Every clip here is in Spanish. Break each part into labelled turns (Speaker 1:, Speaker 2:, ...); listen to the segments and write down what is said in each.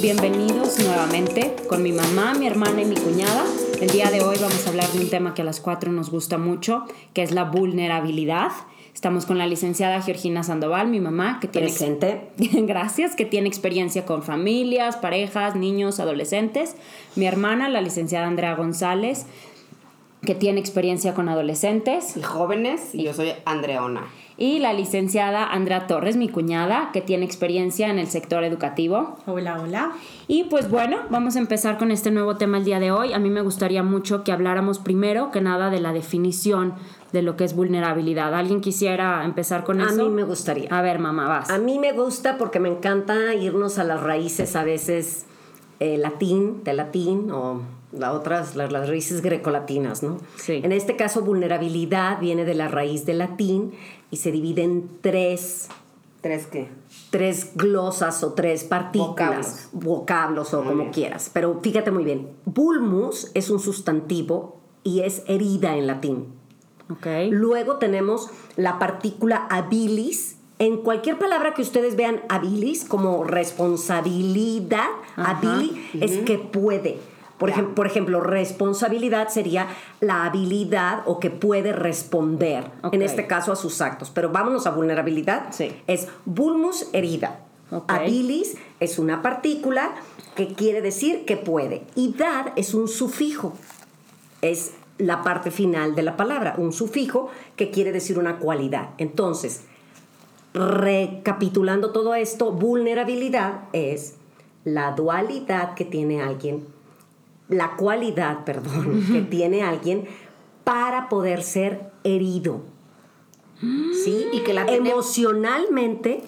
Speaker 1: bienvenidos nuevamente con mi mamá, mi hermana y mi cuñada. El día de hoy vamos a hablar de un tema que a las cuatro nos gusta mucho, que es la vulnerabilidad. Estamos con la licenciada Georgina Sandoval, mi mamá, que tiene
Speaker 2: Presente.
Speaker 1: gracias, que tiene experiencia con familias, parejas, niños, adolescentes. Mi hermana, la licenciada Andrea González, que tiene experiencia con adolescentes.
Speaker 2: Y jóvenes, y yo soy Andreona.
Speaker 1: Y la licenciada Andrea Torres, mi cuñada, que tiene experiencia en el sector educativo.
Speaker 3: Hola, hola.
Speaker 1: Y pues bueno, vamos a empezar con este nuevo tema el día de hoy. A mí me gustaría mucho que habláramos primero que nada de la definición de lo que es vulnerabilidad. ¿Alguien quisiera empezar con
Speaker 2: A
Speaker 1: eso?
Speaker 2: mí me gustaría.
Speaker 1: A ver, mamá, vas.
Speaker 2: A mí me gusta porque me encanta irnos a las raíces a veces eh, latín, de latín o las otras, las, las raíces grecolatinas, ¿no?
Speaker 1: Sí.
Speaker 2: En este caso, vulnerabilidad viene de la raíz del latín y se divide en tres,
Speaker 4: ¿Tres qué?
Speaker 2: tres glosas o tres partículas, vocablos, o como
Speaker 4: bien.
Speaker 2: quieras. Pero fíjate muy bien, vulmus es un sustantivo y es herida en latín.
Speaker 1: Ok.
Speaker 2: Luego tenemos la partícula habilis. En cualquier palabra que ustedes vean habilis como responsabilidad,
Speaker 1: Ajá.
Speaker 2: habili es que puede. Por, ejem- por ejemplo, responsabilidad sería la habilidad o que puede responder, en este caso a sus actos. Pero vámonos a vulnerabilidad.
Speaker 1: Sí.
Speaker 2: Es vulmus herida. Habilis es una partícula que quiere decir que puede. Y dad es un sufijo es la parte final de la palabra, un sufijo que quiere decir una cualidad. Entonces, recapitulando todo esto, vulnerabilidad es la dualidad que tiene alguien, la cualidad, perdón, que tiene alguien para poder ser herido. ¿Sí?
Speaker 4: Y que la
Speaker 2: emocionalmente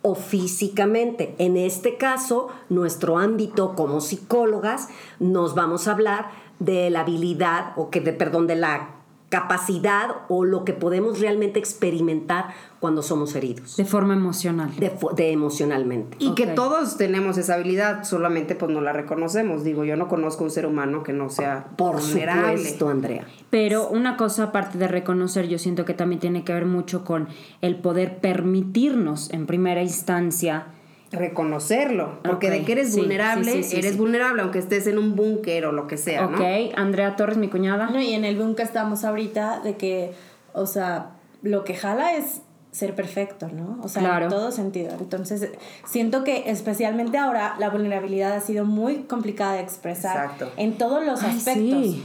Speaker 2: o físicamente. En este caso, nuestro ámbito como psicólogas, nos vamos a hablar de la habilidad o que de perdón, de la capacidad o lo que podemos realmente experimentar cuando somos heridos,
Speaker 1: De forma emocional.
Speaker 2: de, emocionalmente.
Speaker 4: Y que todos tenemos esa habilidad, solamente pues no la reconocemos. Digo, yo no conozco un ser humano que no sea
Speaker 2: Por
Speaker 4: vulnerable.
Speaker 2: supuesto, Andrea.
Speaker 1: Pero una cosa aparte de reconocer, yo siento que también tiene que ver mucho con el poder permitirnos en primera instancia
Speaker 4: Reconocerlo, porque de que eres
Speaker 1: sí,
Speaker 4: vulnerable,
Speaker 1: sí, sí, sí,
Speaker 4: eres
Speaker 1: sí.
Speaker 4: vulnerable aunque estés en un búnker o lo que sea,
Speaker 1: Ok,
Speaker 4: ¿no?
Speaker 1: Andrea Torres, mi cuñada.
Speaker 3: No, y en el que estamos ahorita de que, o sea, lo que jala es ser perfecto, ¿no? O sea,
Speaker 1: Claro.
Speaker 3: en todo sentido. Entonces, siento que especialmente ahora la vulnerabilidad ha sido muy complicada de expresar
Speaker 4: Exacto.
Speaker 3: en todos los
Speaker 1: Ay,
Speaker 3: aspectos.
Speaker 1: sí.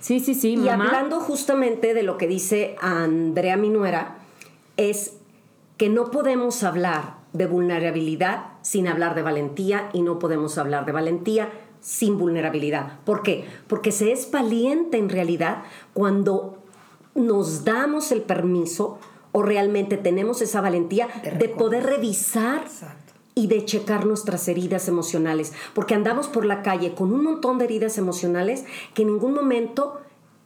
Speaker 1: Sí, sí, sí,
Speaker 2: Y
Speaker 1: mamá.
Speaker 2: hablando justamente de lo que dice Andrea Minuera, es que no podemos hablar de vulnerabilidad sin hablar de valentía y no podemos hablar de valentía sin vulnerabilidad. ¿Por qué? Porque se es valiente en realidad cuando nos damos el permiso o realmente tenemos esa valentía
Speaker 4: De
Speaker 2: de poder revisar
Speaker 4: Exacto.
Speaker 2: y de checar nuestras heridas emocionales, porque andamos por la calle con un montón de heridas emocionales que en ningún momento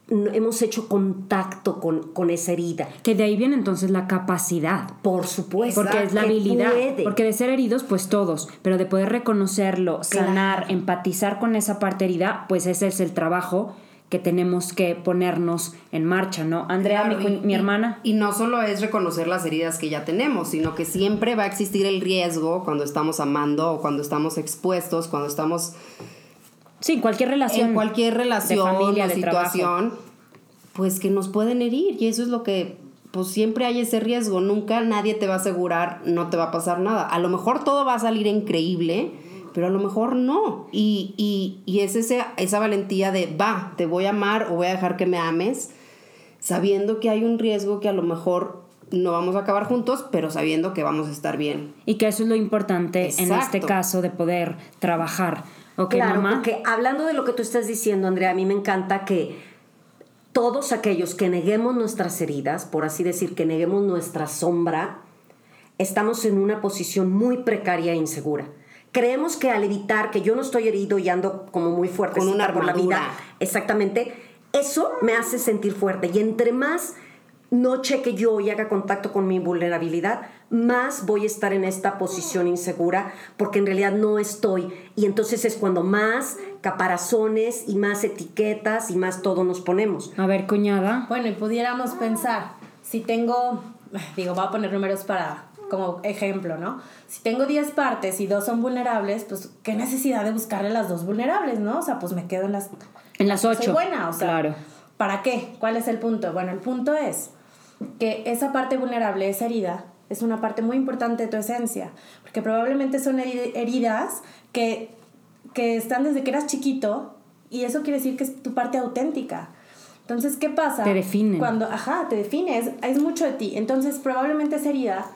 Speaker 2: hemos hecho contacto con, con esa herida.
Speaker 1: Que de ahí viene entonces la capacidad.
Speaker 2: Por supuesto.
Speaker 1: Porque es la habilidad.
Speaker 2: puede.
Speaker 1: Porque de ser heridos, pues todos. Pero de poder reconocerlo, sanar, empatizar con esa parte herida, pues ese es el trabajo que tenemos que ponernos en marcha, ¿no? Andrea,
Speaker 4: Claro,
Speaker 1: mi,
Speaker 4: y-
Speaker 1: mi
Speaker 4: y-
Speaker 1: hermana.
Speaker 4: Y no solo es reconocer las heridas que ya tenemos, sino que siempre va a existir el riesgo cuando estamos amando o cuando estamos expuestos, cuando estamos
Speaker 1: Sí, cualquier relación.
Speaker 4: en cualquier relación
Speaker 1: de familia,
Speaker 4: o
Speaker 1: de
Speaker 4: situación, pues que nos pueden herir. Y eso es lo que, pues siempre hay ese riesgo. Nunca nadie te va a asegurar, no te va a pasar nada. A lo mejor todo va a salir increíble, pero a lo mejor no. Y, y, y es ese, esa valentía de, va, te voy a amar o voy a dejar que me ames, sabiendo que hay un riesgo que a lo mejor no vamos a acabar juntos, pero sabiendo que vamos a estar bien.
Speaker 1: Y que eso es lo importante en este caso de poder trabajar. Ok,
Speaker 2: claro,
Speaker 1: mamá.
Speaker 2: porque hablando de lo que tú estás diciendo, Andrea, a mí me encanta que todos aquellos que neguemos nuestras heridas, por así decir, que neguemos nuestra sombra, estamos en una posición muy precaria e insegura. Creemos que al evitar que yo no estoy herido y ando como muy fuerte
Speaker 4: Con una
Speaker 2: por la vida, exactamente, eso me hace sentir fuerte. Y entre más no cheque yo y haga contacto con mi vulnerabilidad, más voy a estar en esta posición insegura porque en realidad no estoy. Y entonces es cuando más caparazones y más etiquetas y más todo nos ponemos.
Speaker 1: A ver, cuñada.
Speaker 3: Bueno, y pudiéramos pensar, si tengo, digo, voy a poner números para como ejemplo, ¿no? Si tengo 10 partes y dos son vulnerables, pues qué necesidad de buscarle las dos vulnerables, ¿no? O sea, pues me quedo en las...
Speaker 1: En las
Speaker 3: Soy
Speaker 1: ocho.
Speaker 3: buena, o sea,
Speaker 1: Claro.
Speaker 3: ¿para qué? ¿Cuál es el punto? Bueno, el punto es que esa parte vulnerable, esa herida, es una parte muy importante de tu esencia, porque probablemente son heri- heridas que, que están desde que eras chiquito y eso quiere decir que es tu parte auténtica. Entonces, ¿qué pasa?
Speaker 1: Te definen.
Speaker 3: Cuando, ajá, te define, es, es mucho de ti. Entonces, probablemente esa herida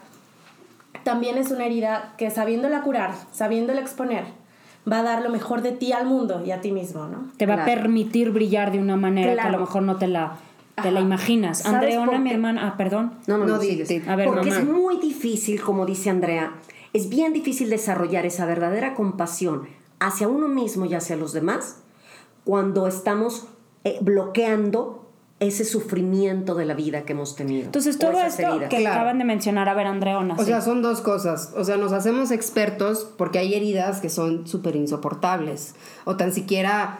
Speaker 3: también es una herida que sabiéndola curar, sabiéndola exponer, va a dar lo mejor de ti al mundo y a ti mismo, ¿no?
Speaker 1: Te va a permitir brillar de una manera que a lo mejor no te la, te la imaginas.
Speaker 2: ¿Sabes
Speaker 1: Andreona, mi hermana, ah, perdón.
Speaker 2: No, no,
Speaker 4: No,
Speaker 2: no,
Speaker 4: di-
Speaker 2: sigues.
Speaker 4: di.
Speaker 1: A ver,
Speaker 2: Porque
Speaker 1: mamá.
Speaker 2: es muy difícil, como dice Andrea, es bien difícil desarrollar esa verdadera compasión hacia uno mismo y hacia los demás cuando estamos eh, bloqueando ese sufrimiento de la vida que hemos tenido.
Speaker 1: Entonces, todo esto
Speaker 2: heridas.
Speaker 1: que
Speaker 4: Claro.
Speaker 1: acaban de mencionar, a ver, Andreona.
Speaker 4: O
Speaker 1: sí.
Speaker 4: sea, son dos cosas. O sea, nos hacemos expertos porque hay heridas que son súper insoportables. O tan siquiera,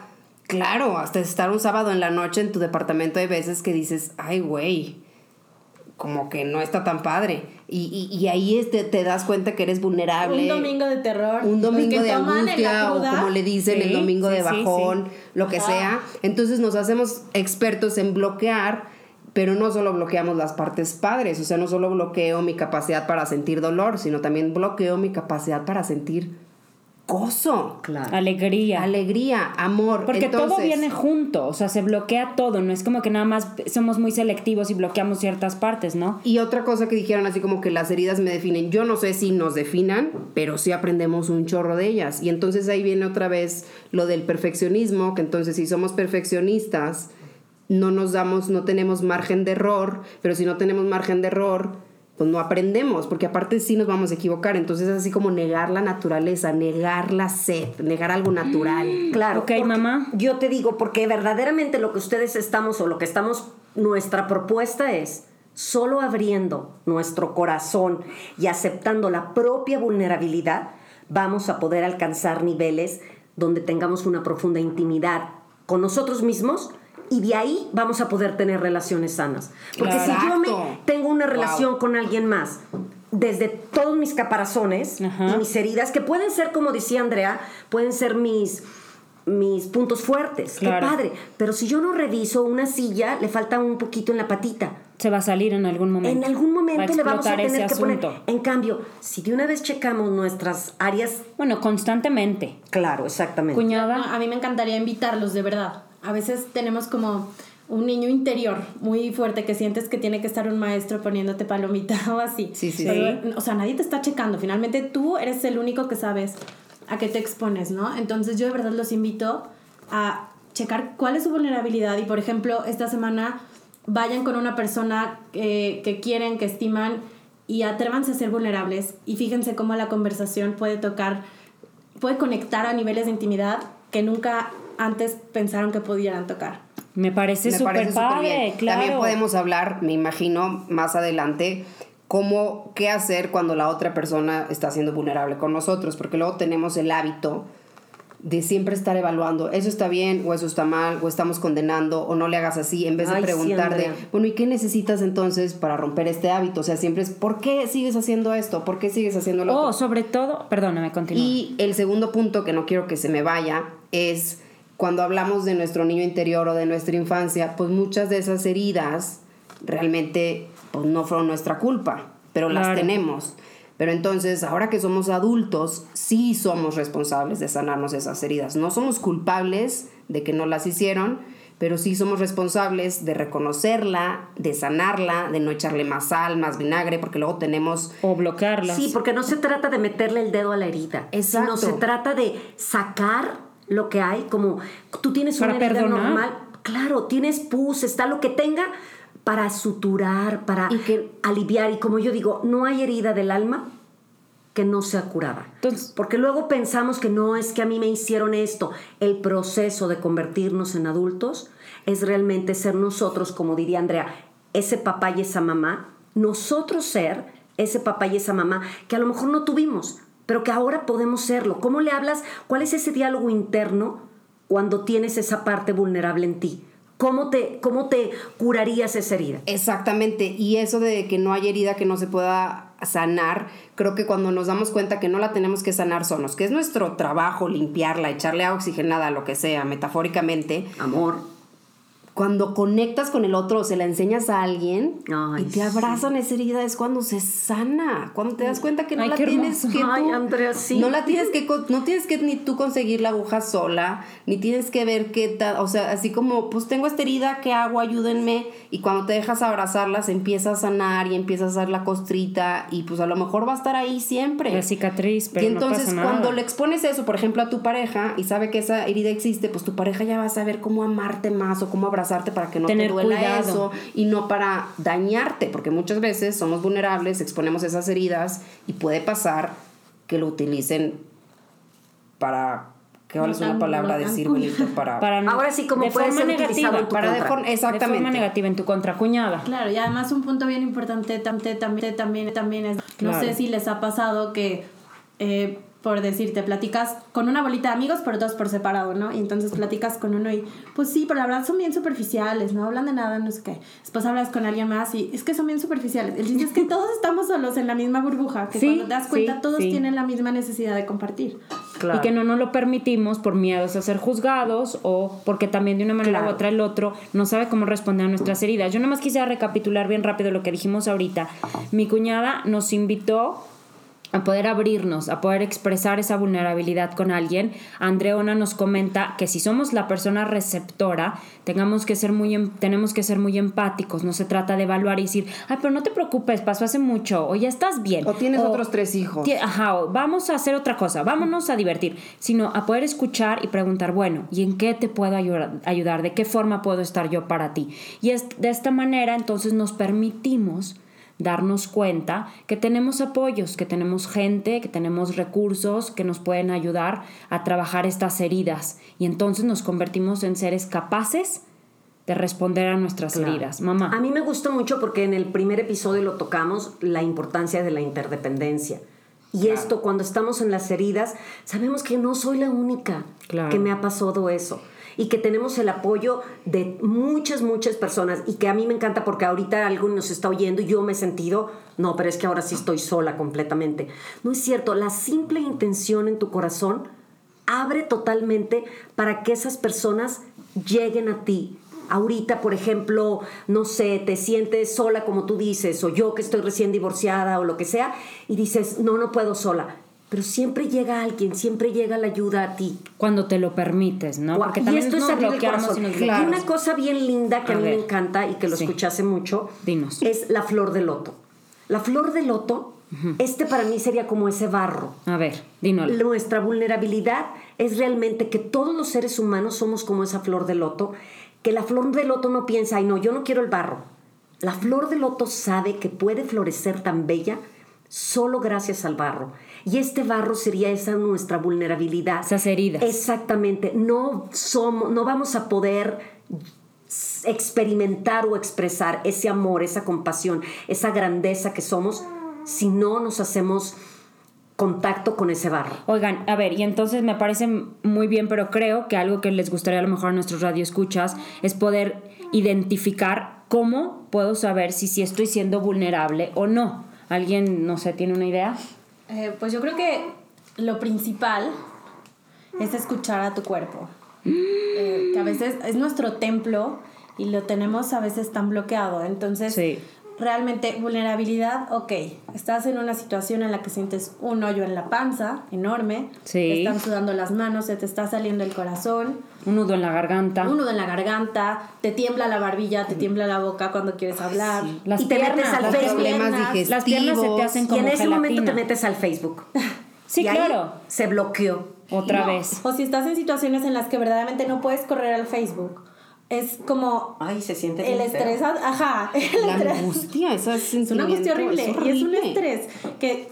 Speaker 4: claro, hasta estar un sábado en la noche en tu departamento hay veces que dices, ay, güey, como que no está tan padre. Y, y, y ahí este, te das cuenta que eres vulnerable.
Speaker 3: Un domingo de terror.
Speaker 4: un domingo de angustia o como le dicen el domingo
Speaker 1: sí,
Speaker 4: de bajón,
Speaker 1: sí.
Speaker 4: lo que
Speaker 3: Ajá.
Speaker 4: sea. Entonces nos hacemos expertos en bloquear, pero no solo bloqueamos las partes padres, o sea, no solo bloqueo mi capacidad para sentir dolor, sino también bloqueo mi capacidad para sentir gozo,
Speaker 2: Claro.
Speaker 1: Alegría.
Speaker 4: alegría, amor.
Speaker 1: Porque todo viene junto, o sea, se bloquea todo, no es como que nada más somos muy selectivos y bloqueamos ciertas partes, ¿no?
Speaker 4: Y otra cosa que dijeron así como que las heridas me definen, yo no sé si nos definan, pero sí aprendemos un chorro de ellas. Y entonces ahí viene otra vez lo del perfeccionismo, que entonces si somos perfeccionistas, no nos damos, no tenemos margen de error, pero si no tenemos margen de error, pues no aprendemos, porque aparte sí nos vamos a equivocar. Entonces es así como negar la naturaleza, negar la sed, negar algo natural.
Speaker 2: Claro.
Speaker 1: Ok, mamá.
Speaker 2: Yo te digo, porque verdaderamente lo que ustedes estamos o lo que estamos, nuestra propuesta es solo abriendo nuestro corazón y aceptando la propia vulnerabilidad, vamos a poder alcanzar niveles donde tengamos una profunda intimidad con nosotros mismos y de ahí vamos a poder tener relaciones sanas. Porque si yo me tengo una
Speaker 4: Wow.
Speaker 2: relación con alguien más, desde todos mis caparazones
Speaker 1: Ajá.
Speaker 2: y mis heridas, que pueden ser, como decía Andrea, pueden ser mis, mis puntos fuertes.
Speaker 1: Claro.
Speaker 2: Qué padre. Pero si yo no reviso una silla, le falta un poquito en la patita.
Speaker 1: Se va a salir en algún momento.
Speaker 2: En algún
Speaker 1: Va
Speaker 2: momento le vamos a
Speaker 1: explotar
Speaker 2: tener
Speaker 1: ese
Speaker 2: que poner.
Speaker 1: asunto.
Speaker 2: En cambio, si de una vez checamos nuestras áreas,
Speaker 1: Bueno, constantemente.
Speaker 2: claro, exactamente.
Speaker 1: Cuñada.
Speaker 3: A mí me encantaría invitarlos, de verdad. A veces tenemos como un niño interior muy fuerte que sientes que tiene que estar un maestro poniéndote palomita o así.
Speaker 4: Sí, sí,
Speaker 3: Pero, O sea, nadie te está checando. Finalmente tú eres el único que sabes a qué te expones, ¿no? Entonces yo de verdad los invito a checar cuál es su vulnerabilidad y, por ejemplo, esta semana vayan con una persona que, que quieren, que estiman y atrévanse a ser vulnerables y fíjense cómo la conversación puede tocar, puede conectar a niveles de intimidad que nunca antes pensaron que pudieran tocar.
Speaker 1: Me parece súper padre,
Speaker 4: bien.
Speaker 1: claro.
Speaker 4: También podemos hablar, me imagino, más adelante, cómo, qué hacer cuando la otra persona está siendo vulnerable con nosotros, porque luego tenemos el hábito de siempre estar evaluando, eso está bien o eso está mal, o estamos condenando, o no le hagas así, en vez de
Speaker 2: Ay, sí,
Speaker 4: preguntar de, bueno, ¿y qué necesitas entonces para romper este hábito? O sea, siempre es, ¿por qué sigues haciendo esto? ¿Por qué sigues haciendo lo
Speaker 1: Oh,
Speaker 4: otro?
Speaker 1: sobre todo, perdóname, continúa.
Speaker 4: Y el segundo punto que no quiero que se me vaya es cuando hablamos de nuestro niño interior o de nuestra infancia, pues muchas de esas heridas realmente pues no fueron nuestra culpa, pero las
Speaker 1: Claro.
Speaker 4: tenemos. Pero entonces, ahora que somos adultos, sí somos responsables de sanarnos esas heridas. No somos culpables de que no las hicieron, pero sí somos responsables de reconocerla, de sanarla, de no echarle más sal, más vinagre, porque luego tenemos
Speaker 1: o bloquearlas.
Speaker 2: Sí, porque no se trata de meterle el dedo a la herida,
Speaker 4: Exacto.
Speaker 2: sino se trata de sacar lo que hay, como tú tienes una herida normal, claro, tienes pus, está lo que tenga para suturar, para
Speaker 4: Y que-
Speaker 2: aliviar y como yo digo, no hay herida del alma que no sea curada.
Speaker 1: Entonces-
Speaker 2: porque luego pensamos que no es que a mí me hicieron esto. El proceso de convertirnos en adultos es realmente ser nosotros, como diría Andrea, ese papá y esa mamá, nosotros ser ese papá y esa mamá que a lo mejor no tuvimos, pero que ahora podemos serlo. ¿Cómo le hablas? ¿Cuál es ese diálogo interno cuando tienes esa parte vulnerable en ti? ¿Cómo te, cómo te curarías esa herida?
Speaker 4: Exactamente, y eso de que no hay herida que no se pueda sanar, creo que cuando nos damos cuenta que no la tenemos que sanar solos, que es nuestro trabajo limpiarla, echarle agua oxigenada, lo que sea, metafóricamente,
Speaker 2: Amor.
Speaker 4: Cuando conectas con el otro o se la enseñas a alguien
Speaker 2: Ay,
Speaker 4: y te abrazan esa herida es cuando se sana, cuando te das cuenta que no
Speaker 1: Ay,
Speaker 4: la tienes
Speaker 1: hermoso.
Speaker 4: que
Speaker 2: Ay,
Speaker 4: tú-
Speaker 2: Andrea, sí.
Speaker 4: no la tienes que no tienes que ni tú conseguir la aguja sola, ni tienes que ver qué tal, o sea, así como pues tengo esta herida, ¿qué hago? Ayúdenme y cuando te dejas abrazarla se empieza a sanar y empieza a hacer la costrita y pues a lo mejor va a estar ahí siempre.
Speaker 1: La cicatriz, pero
Speaker 4: y entonces
Speaker 1: no pasa nada.
Speaker 4: cuando le expones eso, por ejemplo, a tu pareja y sabe que esa herida existe, pues tu pareja ya va a saber cómo amarte más o cómo abrazarte para que no
Speaker 1: Tener
Speaker 4: te duela
Speaker 1: cuidado.
Speaker 4: eso y no para dañarte, porque muchas veces somos vulnerables, exponemos esas heridas y puede pasar que lo utilicen para ¿cuál es una
Speaker 3: Tan-
Speaker 4: palabra decir bonito para,
Speaker 1: Para-
Speaker 2: Ahora sí, como
Speaker 1: de
Speaker 2: puede
Speaker 1: forma
Speaker 2: ser
Speaker 1: negativa,
Speaker 2: en tu
Speaker 4: para de
Speaker 2: contra.
Speaker 4: forma-
Speaker 1: de forma
Speaker 4: exactamente
Speaker 1: negativa en tu contra cuñada.
Speaker 3: Claro, y además un punto bien importante también, también, también, también es, no sé si les ha pasado que, eh, por decirte, platicas con una bolita de amigos, pero todos por separado, ¿no? Y entonces platicas con uno y, pues sí, pero la verdad son bien superficiales, no hablan de nada, no sé qué. Después hablas con alguien más y es que son bien superficiales. El chiste es que todos estamos solos en la misma burbuja, que
Speaker 1: Sí,
Speaker 3: cuando te das cuenta
Speaker 1: sí,
Speaker 3: todos
Speaker 1: sí.
Speaker 3: tienen la misma necesidad de compartir.
Speaker 2: Claro.
Speaker 1: Y que no nos lo permitimos por miedos a ser juzgados o porque también de una manera
Speaker 2: Claro.
Speaker 1: u otra el otro no sabe cómo responder a nuestras heridas. Yo nada más quisiera recapitular bien rápido lo que dijimos ahorita. Mi cuñada nos invitó a poder abrirnos, a poder expresar esa vulnerabilidad con alguien. Andreona nos comenta que si somos la persona receptora, tengamos que ser muy, em- tenemos que ser muy empáticos. No se trata de evaluar y decir, ay, pero no te preocupes, pasó hace mucho, o ya estás bien.
Speaker 4: o tienes otros tres hijos.
Speaker 1: Ajá, o vamos a hacer otra cosa, vámonos a divertir, sino a poder escuchar y preguntar, bueno, ¿y en qué te puedo ayudar? ayudar? ¿De qué forma puedo estar yo para ti? Y es, de esta manera entonces nos permitimos darnos cuenta que tenemos apoyos, que tenemos gente, que tenemos recursos que nos pueden ayudar a trabajar estas heridas. Y entonces nos convertimos en seres capaces de responder a nuestras
Speaker 2: Claro.
Speaker 1: heridas. Mamá.
Speaker 2: A mí me gusta mucho porque en el primer episodio lo tocamos, la importancia de la interdependencia. Y esto, cuando estamos en las heridas, sabemos que no soy la única
Speaker 1: Claro.
Speaker 2: que me ha pasado eso. Y que tenemos el apoyo de muchas, muchas personas. Y que a mí me encanta porque ahorita alguien nos está oyendo y yo me he sentido, no, pero es que ahora sí estoy sola completamente. No es cierto, la simple intención en tu corazón abre totalmente para que esas personas lleguen a ti. Ahorita, por ejemplo, no sé, te sientes sola como tú dices, o yo que estoy recién divorciada o lo que sea, y dices, no, no puedo sola. Pero siempre llega alguien, siempre llega la ayuda a ti.
Speaker 1: Cuando te lo permites, ¿no? Porque
Speaker 2: y
Speaker 1: también
Speaker 2: esto es
Speaker 1: nos
Speaker 2: el
Speaker 1: bloqueamos y nos
Speaker 2: Y
Speaker 1: bloqueamos.
Speaker 2: una cosa bien linda que a,
Speaker 1: A
Speaker 2: mí
Speaker 1: ver.
Speaker 2: me encanta y que lo
Speaker 1: Sí.
Speaker 2: escuché hace mucho
Speaker 1: Dinos.
Speaker 2: es la flor de loto. La flor de loto, este para mí sería como ese barro.
Speaker 1: A ver, dínoslo.
Speaker 2: Nuestra vulnerabilidad es realmente que todos los seres humanos somos como esa flor de loto, que la flor de loto no piensa, ay no, yo no quiero el barro. La flor de loto sabe que puede florecer tan bella solo gracias al barro. Y este barro sería esa nuestra vulnerabilidad.
Speaker 1: Esas heridas.
Speaker 2: Exactamente. No somos, no vamos a poder experimentar o expresar ese amor, esa compasión, esa grandeza que somos si no nos hacemos contacto con ese barro.
Speaker 1: Oigan, a ver, y entonces me parece muy bien, pero creo que algo que les gustaría a lo mejor a nuestros radioescuchas es poder identificar cómo puedo saber si, si estoy siendo vulnerable o no. ¿Alguien, no sé, tiene una idea?
Speaker 3: Eh, pues yo creo que lo principal es escuchar a tu cuerpo. Eh, que a veces es nuestro templo y lo tenemos a veces tan bloqueado. Entonces,
Speaker 1: Sí.
Speaker 3: Realmente, vulnerabilidad, ok. Estás en una situación en la que sientes un hoyo en la panza enorme.
Speaker 1: Sí.
Speaker 3: Te están sudando las manos, se te está saliendo el corazón.
Speaker 1: Un nudo en la garganta.
Speaker 3: Un nudo en la garganta, te tiembla la barbilla, te tiembla la boca cuando quieres hablar.
Speaker 1: Las
Speaker 2: Y te metes
Speaker 1: piernas,
Speaker 2: al
Speaker 1: las
Speaker 2: Facebook.
Speaker 4: problemas
Speaker 3: piernas,
Speaker 4: digestivos.
Speaker 1: Las piernas se te hacen
Speaker 2: Y
Speaker 1: como
Speaker 2: en ese momento te metes al Facebook.
Speaker 1: Sí,
Speaker 2: Y ahí
Speaker 1: claro.
Speaker 2: Se bloqueó.
Speaker 1: Otra
Speaker 3: No,
Speaker 1: vez.
Speaker 3: O si estás en situaciones en las que verdaderamente no puedes correr al Facebook. Es como
Speaker 2: Ay, se siente
Speaker 3: el
Speaker 2: feo.
Speaker 3: estrés, ajá, el
Speaker 4: La
Speaker 3: estrés.
Speaker 4: angustia, esa
Speaker 3: Es una angustia horrible, y es un estrés que,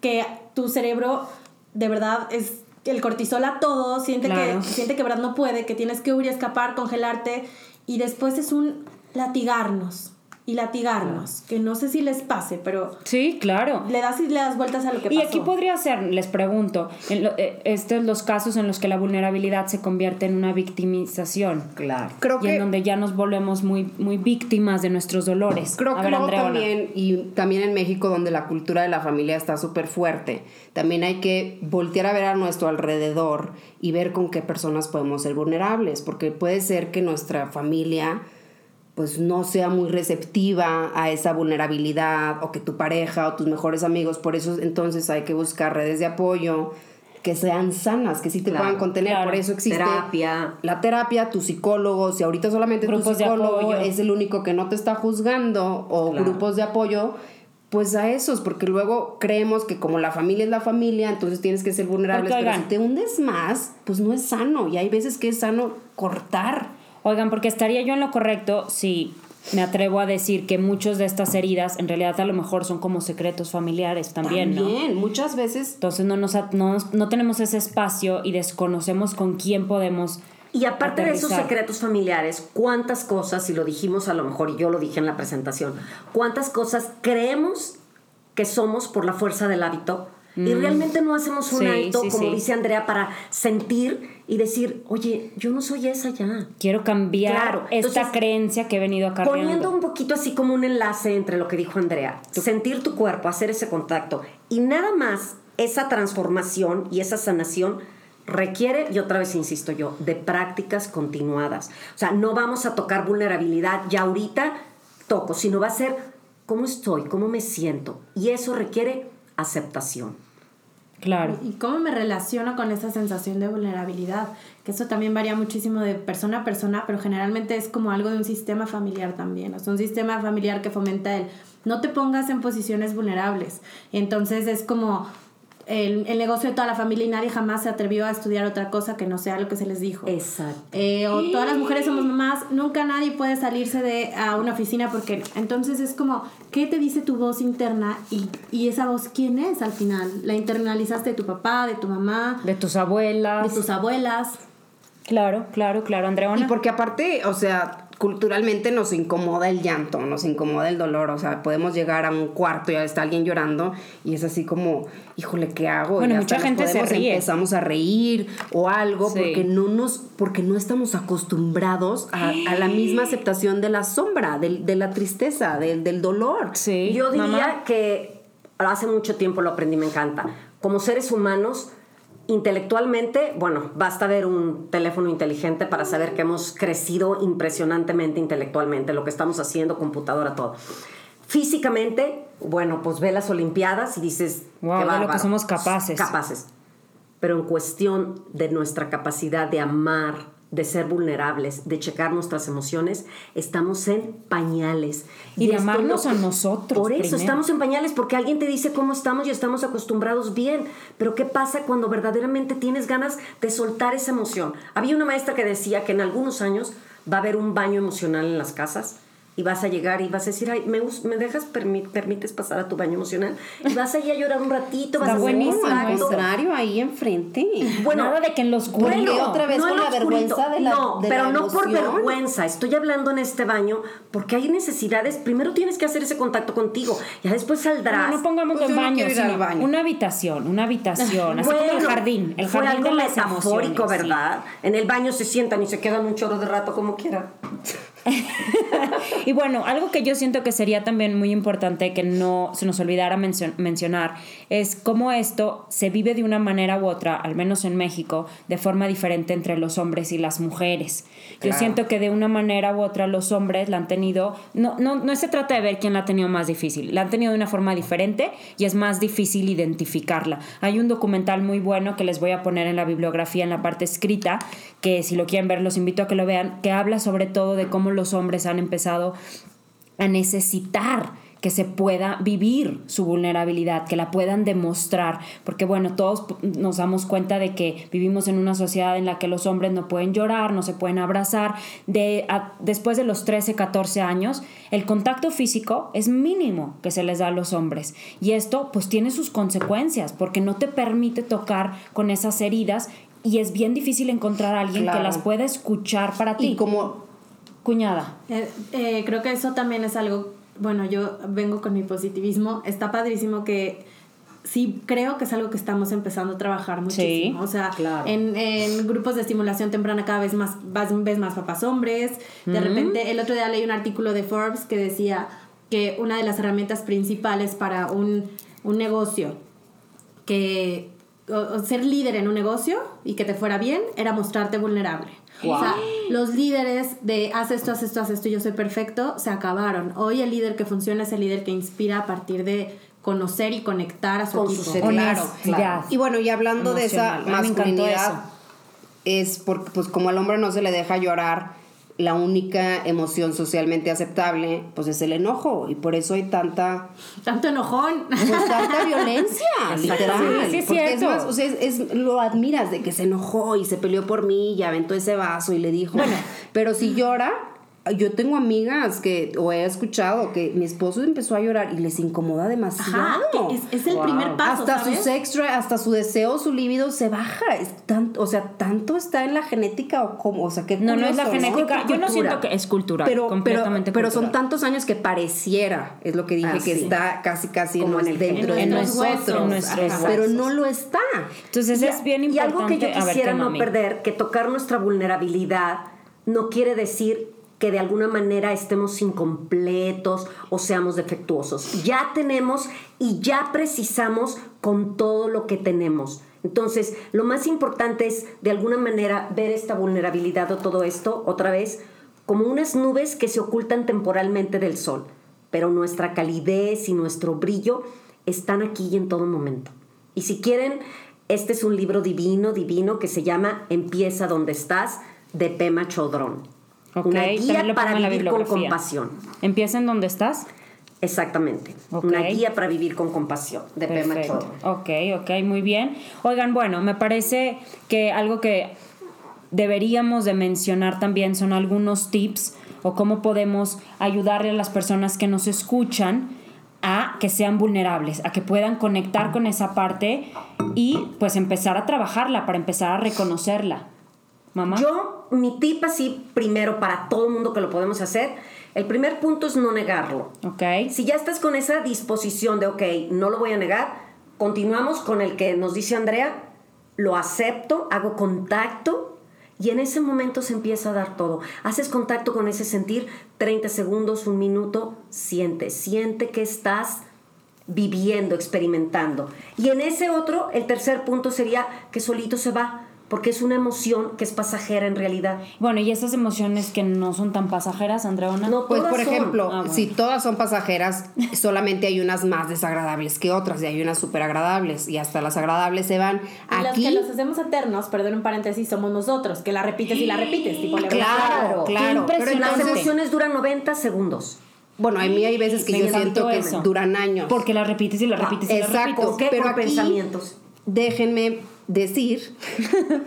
Speaker 3: que tu cerebro de verdad es el cortisol a todo, siente
Speaker 1: Claro.
Speaker 3: que siente que verdad no puede, que tienes que huir, escapar, congelarte y después es un latigarnos. Y latigarnos, que no sé si les pase, pero
Speaker 1: Sí, claro.
Speaker 3: le das y le das vueltas a lo que
Speaker 1: Y
Speaker 3: pasó.
Speaker 1: aquí podría ser, les pregunto, en lo- eh, estos los casos en los que la vulnerabilidad se convierte en una victimización.
Speaker 2: Claro.
Speaker 4: Creo
Speaker 1: y en
Speaker 4: que
Speaker 1: donde ya nos volvemos muy, muy víctimas de nuestros dolores.
Speaker 4: Creo
Speaker 1: A
Speaker 4: que
Speaker 1: ver,
Speaker 4: luego también, y también en México, donde la cultura de la familia está súper fuerte, también hay que voltear a ver a nuestro alrededor y ver con qué personas podemos ser vulnerables, porque puede ser que nuestra familia pues no sea muy receptiva a esa vulnerabilidad o que tu pareja o tus mejores amigos, por eso entonces hay que buscar redes de apoyo que sean sanas, que sí te
Speaker 2: Claro,
Speaker 4: puedan contener,
Speaker 1: claro.
Speaker 4: por eso existe
Speaker 2: Terapia.
Speaker 4: la terapia, tu psicólogo, si ahorita solamente tu
Speaker 1: Grupos
Speaker 4: psicólogo es el único que no te está juzgando o
Speaker 2: Claro.
Speaker 4: grupos de apoyo, pues a esos, porque luego creemos que como la familia es la familia, entonces tienes que ser vulnerable, pero si te hundes más, pues no es sano y hay veces que es sano cortar.
Speaker 1: Oigan, porque estaría yo en lo correcto si me atrevo a decir que muchos de estas heridas en realidad a lo mejor son como secretos familiares también, ¿no?
Speaker 4: También, muchas veces
Speaker 1: Entonces no, nos, no, no tenemos ese espacio y desconocemos con quién podemos
Speaker 2: Y aparte de esos secretos familiares, cuántas cosas, y lo dijimos a lo mejor, y yo lo dije en la presentación, cuántas cosas creemos que somos por la fuerza del hábito. Y realmente no hacemos un
Speaker 1: Mm. Sí,
Speaker 2: como
Speaker 1: sí.
Speaker 2: dice Andrea, para sentir y decir, oye, yo no soy esa ya.
Speaker 1: Quiero cambiar
Speaker 2: Claro,
Speaker 1: esta
Speaker 2: entonces,
Speaker 1: creencia que he venido acarreando.
Speaker 2: Poniendo un poquito así como un enlace entre lo que dijo Andrea, sentir tu cuerpo, hacer ese contacto y nada más esa transformación y esa sanación requiere, y otra vez insisto yo, de prácticas continuadas. O sea, no vamos a tocar vulnerabilidad ya ahorita toco, sino va a ser cómo estoy, cómo me siento. Y eso requiere aceptación.
Speaker 1: Claro.
Speaker 3: ¿Y cómo me relaciono con esa sensación de vulnerabilidad? Que eso también varía muchísimo de persona a persona, pero generalmente es como algo de un sistema familiar también. O sea, un sistema familiar que fomenta el no te pongas en posiciones vulnerables. Entonces es como el, el negocio de toda la familia y nadie jamás se atrevió a estudiar otra cosa que no sea lo que se les dijo.
Speaker 2: Exacto.
Speaker 3: Eh, o todas las mujeres somos mamás, nunca nadie puede salirse de a una oficina porque entonces es como, ¿qué te dice tu voz interna? Y, y esa voz, ¿quién es al final? ¿La internalizaste de tu papá, de tu mamá,
Speaker 1: De tus abuelas.
Speaker 3: de tus abuelas?
Speaker 1: Claro, claro, claro, Andreona.
Speaker 4: Y porque aparte, o sea, culturalmente nos incomoda el llanto, nos incomoda el dolor, o sea, podemos llegar a un cuarto y está alguien llorando y es así como, híjole, ¿qué hago?
Speaker 1: Bueno,
Speaker 4: Y
Speaker 1: mucha gente se
Speaker 4: podemos-
Speaker 1: ríe.
Speaker 4: Empezamos a reír o algo
Speaker 1: Sí.
Speaker 4: porque no nos, porque no estamos acostumbrados a, a la misma aceptación de la sombra, del- de, la tristeza, del, del dolor.
Speaker 1: Sí,
Speaker 2: Yo diría
Speaker 1: mamá.
Speaker 2: que hace mucho tiempo lo aprendí, me encanta. Como seres humanos, intelectualmente, bueno, basta ver un teléfono inteligente para saber que hemos crecido impresionantemente intelectualmente, lo que estamos haciendo, computadora, todo. Físicamente, bueno, pues ve las Olimpiadas y dices,
Speaker 1: Guau,
Speaker 2: qué
Speaker 1: de lo que somos capaces.
Speaker 2: Capaces. Pero en cuestión de nuestra capacidad de amar, de ser vulnerables, de checar nuestras emociones, estamos en pañales.
Speaker 1: Y de
Speaker 2: esto
Speaker 1: amarnos
Speaker 2: no-
Speaker 1: a nosotros
Speaker 2: Por eso
Speaker 1: primero.
Speaker 2: estamos en pañales, porque alguien te dice cómo estamos y estamos acostumbrados bien. Pero ¿qué pasa cuando verdaderamente tienes ganas de soltar esa emoción? Había una maestra que decía que en algunos años va a haber un baño emocional en las casas. Y vas a llegar y vas a decir, ay, ¿me, me dejas, permi- permites pasar a tu baño emocional? Y vas a ir a llorar un ratito, vas
Speaker 1: Está
Speaker 2: a hacer
Speaker 1: buenísimo
Speaker 2: un
Speaker 4: contrario, ahí enfrente.
Speaker 2: Bueno,
Speaker 1: Nada de que en los
Speaker 4: Bueno, otra vez
Speaker 2: no
Speaker 4: con la
Speaker 2: oscurito.
Speaker 4: vergüenza de la-
Speaker 2: No,
Speaker 4: de
Speaker 2: pero
Speaker 4: la
Speaker 2: no por vergüenza. Estoy hablando en este baño porque hay necesidades. Primero tienes que hacer ese contacto contigo. Ya después saldrás.
Speaker 1: No, no pongamos
Speaker 4: Pues
Speaker 1: en
Speaker 4: no
Speaker 1: baño,
Speaker 4: al
Speaker 1: sino
Speaker 4: baño.
Speaker 1: una habitación, una habitación, así como el jardín, el
Speaker 2: fue
Speaker 1: jardín
Speaker 2: algo
Speaker 1: de las
Speaker 2: metafórico,
Speaker 1: emociones, sí.
Speaker 2: ¿verdad? En el baño se sientan y se quedan un chorro de rato como quieran.
Speaker 1: y bueno, algo que yo siento que sería también muy importante que no se nos olvidara mencio- mencionar es cómo esto se vive de una manera u otra, al menos en México, de forma diferente entre los hombres y las mujeres. Yo siento que de una manera u otra los hombres la han tenido, no, no, no se trata de ver quién la ha tenido más difícil, la han tenido de una forma diferente y es más difícil identificarla. Hay un documental muy bueno que les voy a poner en la bibliografía, en la parte escrita, que si lo quieren ver los invito a que lo vean, que habla sobre todo de cómo los hombres han empezado a necesitar que se pueda vivir su vulnerabilidad, que la puedan demostrar, porque bueno, todos nos damos cuenta de que vivimos en una sociedad en la que los hombres no pueden llorar, no se pueden abrazar, de, a- después de los 13, 14 años, el contacto físico es mínimo que se les da a los hombres y esto pues tiene sus consecuencias, porque no te permite tocar con esas heridas y es bien difícil encontrar a alguien que las pueda escuchar para ti.
Speaker 4: Y como
Speaker 1: Cuñada.
Speaker 3: Eh, eh, creo que eso también es algo bueno, yo vengo con mi positivismo, está padrísimo que sí creo que es algo que estamos empezando a trabajar muchísimo.
Speaker 1: Sí,
Speaker 3: o sea,
Speaker 2: claro.
Speaker 3: en, en grupos de estimulación temprana cada vez más vas- ves más papás hombres. De repente, el otro día leí un artículo de Forbes que decía que una de las herramientas principales para un, un negocio que o- o ser líder en un negocio y que te fuera bien era mostrarte vulnerable. O sea, los líderes de haz esto, haz esto, haz esto y yo soy perfecto se acabaron. Hoy el líder que funciona es el líder que inspira a partir de conocer y conectar a su
Speaker 2: Con
Speaker 3: equipo.
Speaker 2: su.
Speaker 1: Honestidad.
Speaker 2: claro.
Speaker 4: Y bueno, y hablando de esa masculinidad,
Speaker 1: eso.
Speaker 4: es porque pues como al hombre no se le deja llorar, la única emoción socialmente aceptable pues es el enojo y por eso hay tanta
Speaker 3: Tanto enojón.
Speaker 4: pues tanta violencia, literal.
Speaker 1: Sí, sí, es
Speaker 4: Porque
Speaker 1: cierto.
Speaker 4: más, o sea, es, es- lo admiras de que se enojó y se peleó por mí y aventó ese vaso y le dijo.
Speaker 1: Bueno.
Speaker 4: pero si llora, yo tengo amigas que, o he escuchado que mi esposo empezó a llorar y les incomoda demasiado.
Speaker 3: Ajá, es, es el
Speaker 1: Wow.
Speaker 3: primer paso.
Speaker 4: hasta
Speaker 3: ¿sabes?
Speaker 4: su sex drive, hasta su deseo, su libido se baja. Es tanto, o sea, tanto está en la genética o como, o sea, que
Speaker 1: No, no es la genética. Yo no siento que es cultural.
Speaker 4: Pero, pero,
Speaker 1: completamente
Speaker 4: pero son
Speaker 1: cultural.
Speaker 4: tantos años que pareciera, es lo que dije,
Speaker 2: Ah,
Speaker 4: que
Speaker 2: sí.
Speaker 4: está casi casi
Speaker 2: Como
Speaker 4: en
Speaker 2: el
Speaker 4: dentro de
Speaker 3: en
Speaker 1: nuestros
Speaker 4: nosotros.
Speaker 1: huesos, en nuestros
Speaker 4: Ajá. Pero no lo está.
Speaker 1: Entonces es bien
Speaker 2: Y
Speaker 1: importante.
Speaker 2: algo que yo
Speaker 1: ver,
Speaker 2: quisiera
Speaker 1: ¿qué,
Speaker 2: no perder, que tocar nuestra vulnerabilidad no quiere decir que de alguna manera estemos incompletos o seamos defectuosos. Ya tenemos y ya precisamos con todo lo que tenemos. Entonces, lo más importante es de alguna manera ver esta vulnerabilidad o todo esto otra vez como unas nubes que se ocultan temporalmente del sol, pero nuestra calidez y nuestro brillo están aquí y en todo momento. Y si quieren, este es un libro divino, divino, que se llama Empieza donde estás, de Pema Chodrón.
Speaker 1: Ok,
Speaker 2: Una guía para
Speaker 1: la
Speaker 2: vivir con compasión.
Speaker 1: Empieza en donde estás.
Speaker 2: Exactamente. Una guía para vivir con compasión, de Pema. Chodrón.
Speaker 1: Ok, ok, muy bien. Oigan, bueno, me parece que algo que deberíamos de mencionar también son algunos tips o cómo podemos ayudarle a las personas que nos escuchan a que sean vulnerables, a que puedan conectar con esa parte y pues empezar a trabajarla, para empezar a reconocerla. Mamá.
Speaker 2: Yo, mi tip así, primero para todo el mundo que lo podemos hacer, el primer punto es no negarlo.
Speaker 1: Ok.
Speaker 2: Si ya estás con esa disposición de, ok, no lo voy a negar, continuamos con el que nos dice Andrea, lo acepto, hago contacto y en ese momento se empieza a dar todo. Haces contacto con ese sentir, 30 segundos, un minuto, siente, siente que estás viviendo, experimentando. Y en ese otro, el tercer punto sería que solito se va, porque es una emoción que es pasajera en realidad.
Speaker 1: Bueno, y esas emociones que no son tan pasajeras, Andreona.
Speaker 2: No,
Speaker 4: Pues por
Speaker 2: son.
Speaker 4: ejemplo,
Speaker 1: Ah, bueno.
Speaker 4: si todas son pasajeras, solamente hay unas más desagradables que otras y hay unas súper agradables y hasta las agradables se van
Speaker 3: Y los
Speaker 4: aquí.
Speaker 3: que los hacemos eternos, perdón un paréntesis, somos nosotros, que la repites y la repites. Tipo, le-
Speaker 4: Claro,
Speaker 1: Qué
Speaker 4: claro. Pero.
Speaker 2: Las emociones duran 90 segundos.
Speaker 4: bueno, a mí hay veces que
Speaker 1: Me
Speaker 4: yo siento que
Speaker 1: eso.
Speaker 4: duran años.
Speaker 1: Porque la repites y la repites y la
Speaker 4: Exacto.
Speaker 1: repites.
Speaker 2: ¿Por qué?
Speaker 4: Pero aquí-
Speaker 2: pensamientos.
Speaker 4: Déjenme decir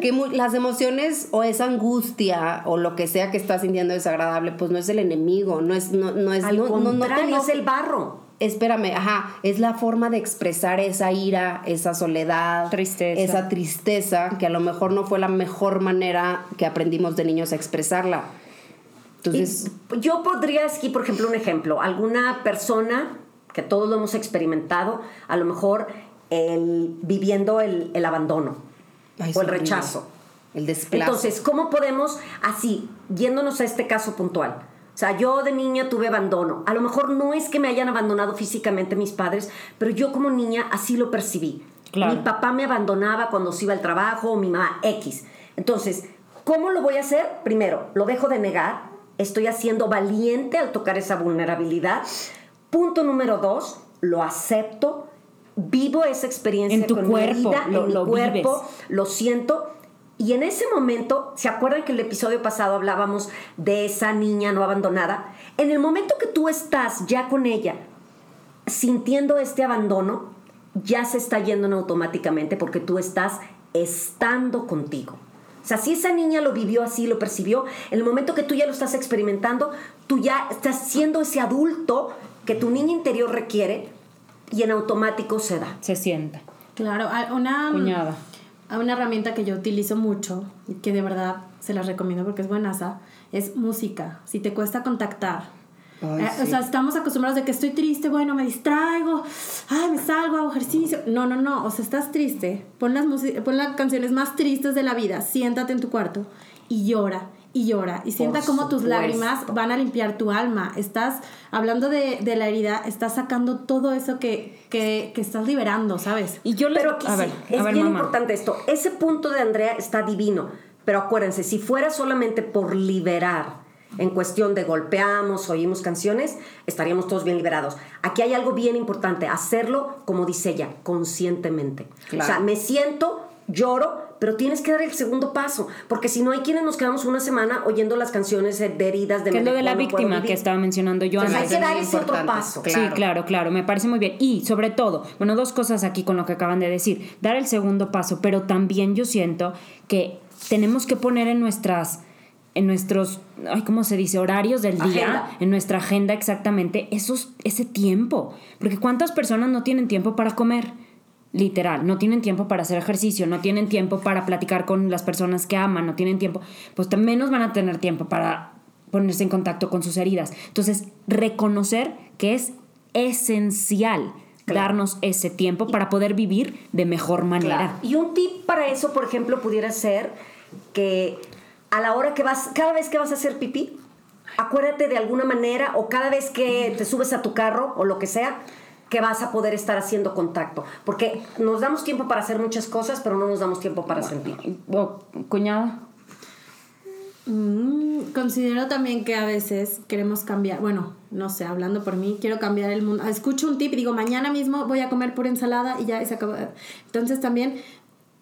Speaker 4: que las emociones o esa angustia o lo que sea que estás sintiendo desagradable, pues no es el enemigo, no es no, no es
Speaker 2: Al
Speaker 4: no, no- no
Speaker 2: es el barro.
Speaker 4: Espérame, ajá, es la forma de expresar esa ira, esa soledad,
Speaker 1: Tristeza.
Speaker 4: esa tristeza que a lo mejor no fue la mejor manera que aprendimos de niños a expresarla. Entonces,
Speaker 2: Y yo podría aquí, por ejemplo, un ejemplo. Alguna persona, que todos lo hemos experimentado, a lo mejor el, viviendo el, el abandono
Speaker 4: ay,
Speaker 2: o el
Speaker 4: horrible.
Speaker 2: rechazo.
Speaker 4: el desplazo.
Speaker 2: Entonces, ¿cómo podemos, así, yéndonos a este caso puntual? O sea, yo de niña tuve abandono. A lo mejor no es que me hayan abandonado físicamente mis padres, pero yo como niña así lo percibí.
Speaker 1: Claro.
Speaker 2: Mi papá me abandonaba cuando se iba al trabajo o mi mamá X. Entonces, ¿cómo lo voy a hacer? Primero, lo dejo de negar. Estoy haciendo valiente al tocar esa vulnerabilidad. Punto número dos, lo acepto. Vivo esa experiencia
Speaker 1: En tu
Speaker 2: con mi
Speaker 1: cuerpo,
Speaker 2: herida,
Speaker 1: lo-
Speaker 2: en mi
Speaker 1: lo
Speaker 2: cuerpo
Speaker 1: vives.
Speaker 2: lo siento. Y en ese momento, ¿se acuerdan que el episodio pasado hablábamos de esa niña no abandonada? En el momento que tú estás ya con ella, sintiendo este abandono, ya se está yendo en automáticamente porque tú estás estando contigo. O sea, si esa niña lo vivió así, lo percibió, en el momento que tú ya lo estás experimentando, tú ya estás siendo ese adulto que tu niña interior requiere y en automático se da.
Speaker 1: Se sienta.
Speaker 3: Claro, una,
Speaker 1: Cuñada.
Speaker 3: a una herramienta que yo utilizo mucho y que de verdad se las recomiendo porque es buenaza, es música. Si te cuesta contactar,
Speaker 4: Ay,
Speaker 3: Eh, O sea, estamos acostumbrados de que estoy triste, bueno, me distraigo, ay, me salgo, hago ejercicio. No, no, no, o sea, estás triste. Pon las, pon las canciones más tristes de la vida, siéntate en tu cuarto y llora. Y llora, y sienta cómo tus lágrimas van a limpiar tu alma. Estás hablando de, de la herida, estás sacando todo eso que, que, que estás liberando, ¿sabes?
Speaker 1: Y yo les...
Speaker 2: Pero aquí
Speaker 1: a
Speaker 2: sí,
Speaker 1: ver,
Speaker 2: es
Speaker 1: a ver,
Speaker 2: bien
Speaker 1: mamá.
Speaker 2: importante esto. Ese punto de Andrea está divino. Pero acuérdense, si fuera solamente por liberar, en cuestión de golpeamos, oímos canciones, estaríamos todos bien liberados. Aquí hay algo bien importante, hacerlo, como dice ella, conscientemente.
Speaker 4: Claro.
Speaker 2: O sea, me siento, lloro, pero tienes que dar el segundo paso, porque si no hay quienes nos quedamos una semana oyendo las canciones de heridas de
Speaker 1: Que es lo de la víctima que estaba mencionando yo
Speaker 2: Entonces,
Speaker 1: antes.
Speaker 2: hay que dar ese otro paso.
Speaker 4: Claro.
Speaker 1: Sí, claro, claro, me parece muy bien. Y sobre todo, bueno, dos cosas aquí con lo que acaban de decir. Dar el segundo paso, pero también yo siento que tenemos que poner en nuestras en nuestros, ay, ¿cómo se dice? Horarios del día,
Speaker 2: Agenda.
Speaker 1: en nuestra agenda exactamente, esos, ese tiempo. Porque ¿cuántas personas no tienen tiempo para comer? Literal, no tienen tiempo para hacer ejercicio, no tienen tiempo para platicar con las personas que aman, no tienen tiempo, pues menos van a tener tiempo para ponerse en contacto con sus heridas. Entonces, reconocer que es esencial darnos ese tiempo para poder vivir de mejor manera.
Speaker 2: Claro. Y un tip para eso, por ejemplo, pudiera ser que a la hora que vas, cada vez que vas a hacer pipí, acuérdate de alguna manera o cada vez que te subes a tu carro o lo que sea, que vas a poder estar haciendo contacto. Porque nos damos tiempo para hacer muchas cosas, pero no nos damos tiempo para sentir.
Speaker 1: Cuñada.
Speaker 3: Mm, considero también que a veces queremos cambiar, bueno, no sé, hablando por mí, quiero cambiar el mundo. Escucho un tip y digo, mañana mismo voy a comer pura ensalada y ya y se acabó. Entonces también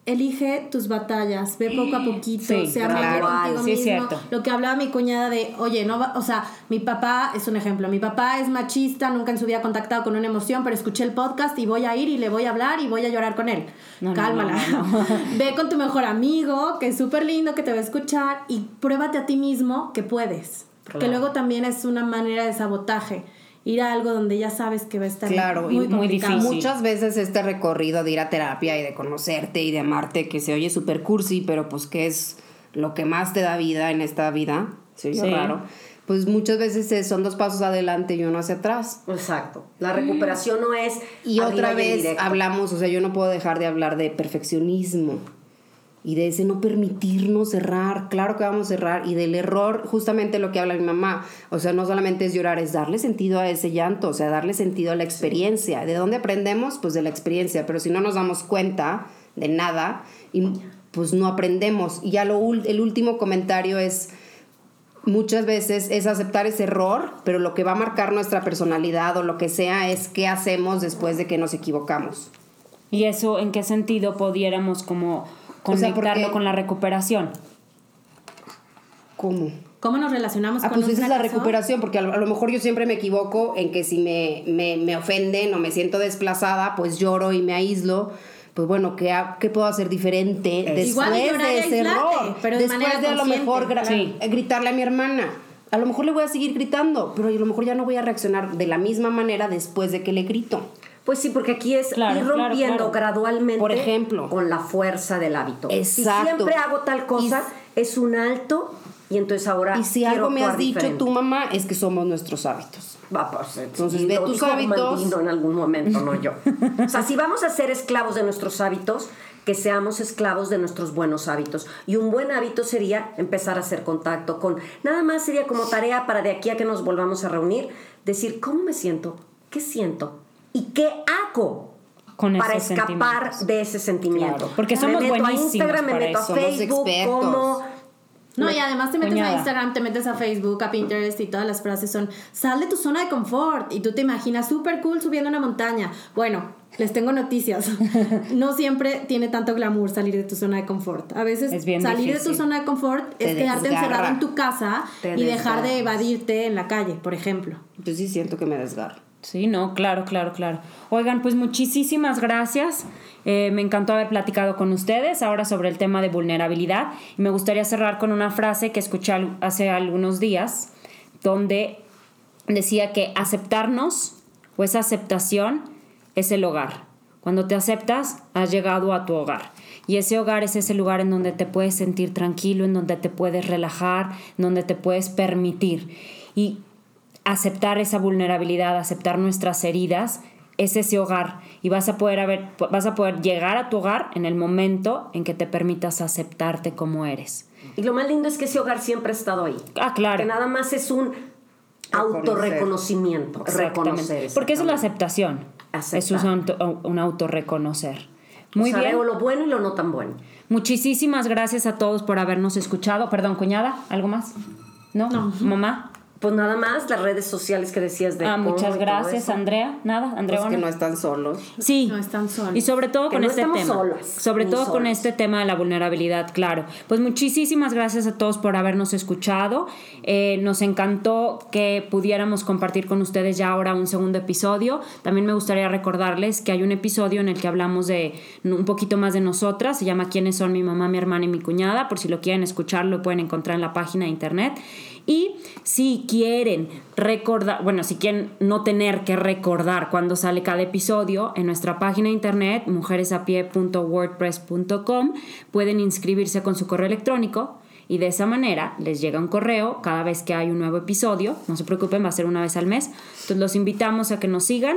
Speaker 3: elige tus batallas, ve poco a poquito,
Speaker 1: Sí,
Speaker 3: sea
Speaker 2: claro.
Speaker 3: contigo
Speaker 1: Sí, es
Speaker 3: mismo.
Speaker 1: cierto.
Speaker 3: Lo que hablaba mi cuñada de, oye, no va, o sea, mi papá es un ejemplo, mi papá es machista, nunca en su vida ha contactado con una emoción, pero escuché el podcast y voy a ir y le voy a hablar y voy a llorar con él.
Speaker 1: No,
Speaker 3: Cálmala.
Speaker 1: no, no, no.
Speaker 3: Ve con tu mejor amigo, que es súper lindo, que te va a escuchar y pruébate a ti mismo que puedes. Porque
Speaker 2: Claro.
Speaker 3: luego también es una manera de sabotaje. Ir a algo donde ya sabes que va a estar
Speaker 4: Claro,
Speaker 3: muy,
Speaker 4: y
Speaker 1: muy difícil.
Speaker 4: Muchas veces este recorrido de ir a terapia y de conocerte y de amarte, que se oye súper cursi, pero pues que es lo que más te da vida en esta vida, se oye
Speaker 1: Sí.
Speaker 4: raro, pues muchas veces son dos pasos adelante y uno hacia atrás.
Speaker 2: Exacto. La recuperación no es.
Speaker 4: Y otra vez hablamos, o sea, yo no puedo dejar de hablar de perfeccionismo y de ese no permitirnos errar, claro que vamos a errar, y del error, justamente lo que habla mi mamá, o sea, no solamente es llorar, es darle sentido a ese llanto, o sea, darle sentido a la experiencia. ¿De dónde aprendemos? Pues de la experiencia, pero si no nos damos cuenta de nada, y pues no aprendemos. Y ya lo, el último comentario es muchas veces es aceptar ese error, pero lo que va a marcar nuestra personalidad o lo que sea es qué hacemos después de que nos equivocamos.
Speaker 1: ¿Y eso en qué sentido pudiéramos como
Speaker 4: O sea,
Speaker 1: conectarlo
Speaker 4: porque-
Speaker 1: con la recuperación?
Speaker 4: ¿Cómo?
Speaker 3: ¿Cómo nos relacionamos
Speaker 4: Ah,
Speaker 3: con
Speaker 4: pues
Speaker 3: un
Speaker 4: esa es la recuperación, porque a lo, a lo mejor yo siempre me equivoco en que si me, me, me ofenden o me siento desplazada, pues lloro y me aíslo. Pues bueno, ¿qué, qué puedo hacer diferente después
Speaker 3: Igual llorar
Speaker 4: de ese
Speaker 3: aislarte,
Speaker 4: error?
Speaker 3: pero de
Speaker 4: después de a lo mejor gra-
Speaker 1: Sí.
Speaker 4: eh, gritarle a mi hermana. A lo mejor le voy a seguir gritando, pero a lo mejor ya no voy a reaccionar de la misma manera después de que le grito.
Speaker 2: Pues sí, porque aquí es
Speaker 1: Claro,
Speaker 2: ir rompiendo
Speaker 1: claro.
Speaker 2: gradualmente
Speaker 4: Por ejemplo.
Speaker 2: con la fuerza del hábito. Si
Speaker 4: Exacto.
Speaker 2: siempre hago tal cosa, es un alto y entonces ahora
Speaker 4: Y si algo me has dicho
Speaker 2: diferente.
Speaker 4: tu mamá, es que somos nuestros hábitos.
Speaker 2: Va, pues,
Speaker 4: Entonces, ve tus hábitos.
Speaker 2: En algún momento, no yo. O sea, si vamos a ser esclavos de nuestros hábitos, que seamos esclavos de nuestros buenos hábitos. Y un buen hábito sería empezar a hacer contacto con... Nada más sería como tarea para de aquí a que nos volvamos a reunir, decir, ¿cómo me siento? ¿Qué siento? ¿Y qué hago?
Speaker 1: Con
Speaker 2: para escapar de ese sentimiento.
Speaker 1: Claro, porque
Speaker 2: Me
Speaker 1: somos
Speaker 2: meto a Instagram, me meto a
Speaker 1: eso,
Speaker 2: Facebook, como...
Speaker 3: No, y además te metes a Instagram, te metes a Facebook, a Pinterest y todas las frases son, sal de tu zona de confort y tú te imaginas súper cool subiendo una montaña. Bueno, les tengo noticias. No siempre tiene tanto glamour salir de tu zona de confort. A veces salir de
Speaker 1: difícil.
Speaker 3: tu zona de confort
Speaker 4: Te
Speaker 3: es quedarte
Speaker 4: desgarra.
Speaker 3: encerrado en tu casa
Speaker 2: Te
Speaker 3: y dejar de evadirte en la calle, por ejemplo.
Speaker 4: Yo sí siento que me desgarro.
Speaker 1: Sí, no, claro, claro, claro. Oigan, pues muchísimas gracias. Eh, me encantó haber platicado con ustedes ahora sobre el tema de vulnerabilidad. Y me gustaría cerrar con una frase que escuché hace algunos días, donde decía que aceptarnos o esa aceptación es el hogar. Cuando te aceptas, has llegado a tu hogar. Y ese hogar es ese lugar en donde te puedes sentir tranquilo, en donde te puedes relajar, en donde te puedes permitir. Y aceptar esa vulnerabilidad, aceptar nuestras heridas, es ese hogar y vas a poder haber, vas a poder llegar a tu hogar en el momento en que te permitas aceptarte como eres.
Speaker 2: Y lo más lindo es que ese hogar siempre ha estado ahí.
Speaker 1: Ah, claro.
Speaker 2: Que nada más es un autorreconocimiento, reconocer.
Speaker 1: Porque eso es la aceptación.
Speaker 2: Aceptar.
Speaker 1: Eso es un, auto- un autorreconocer. Muy
Speaker 2: O sea,
Speaker 1: bien.
Speaker 2: veo lo bueno y lo no tan bueno.
Speaker 1: Muchísimas gracias a todos por habernos escuchado. Perdón, cuñada, ¿algo más? ¿No?
Speaker 3: No.
Speaker 1: ¿Mamá?
Speaker 2: Pues nada más, las redes sociales que decías de
Speaker 1: Ah, muchas
Speaker 2: todo
Speaker 1: gracias,
Speaker 2: eso.
Speaker 1: Andrea. Nada, Andrea.
Speaker 4: Pues que no están solos.
Speaker 1: Sí.
Speaker 3: No están solos.
Speaker 1: Y sobre todo
Speaker 2: Que
Speaker 1: con
Speaker 2: no
Speaker 1: este tema.
Speaker 2: solas,
Speaker 1: sobre todo con este tema de la vulnerabilidad, claro. Pues muchísimas gracias a todos por habernos escuchado. Eh, nos encantó que pudiéramos compartir con ustedes ya ahora un segundo episodio. También me gustaría recordarles que hay un episodio en el que hablamos de un poquito más de nosotras. Se llama ¿Quiénes son mi mamá, mi hermana y mi cuñada? Por si lo quieren escuchar, lo pueden encontrar en la página de internet. Y si quieren recordar, bueno, si quieren no tener que recordar cuando sale cada episodio, en nuestra página de internet, mujeresapie.wordpress.com, pueden inscribirse con su correo electrónico y de esa manera les llega un correo cada vez que hay un nuevo episodio. No se preocupen, va a ser una vez al mes. Entonces los invitamos a que nos sigan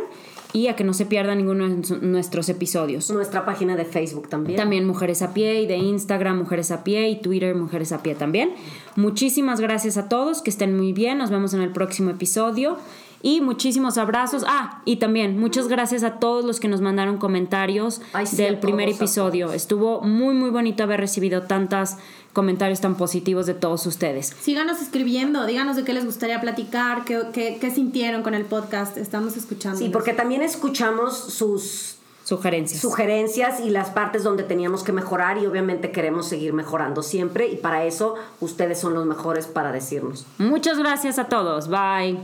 Speaker 1: y a que no se pierdan ninguno de nuestros episodios.
Speaker 2: Nuestra página de Facebook también.
Speaker 1: También Mujeres a Pie y de Instagram Mujeres a Pie y Twitter Mujeres a Pie también. Muchísimas gracias a todos, que estén muy bien, nos vemos en el próximo episodio y muchísimos abrazos. Ah, y también muchas gracias a todos los que nos mandaron comentarios
Speaker 2: Ay, sí,
Speaker 1: del primer episodio. Estuvo muy muy bonito haber recibido tantos comentarios tan positivos de todos ustedes.
Speaker 3: Síganos escribiendo, díganos de qué les gustaría platicar, qué, qué, qué sintieron con el podcast. Estamos escuchando.
Speaker 2: Sí, porque también escuchamos sus
Speaker 1: Sugerencias.
Speaker 2: sugerencias y las partes donde teníamos que mejorar y obviamente queremos seguir mejorando siempre y para eso ustedes son los mejores para decirnos.
Speaker 1: Muchas gracias a todos. Bye.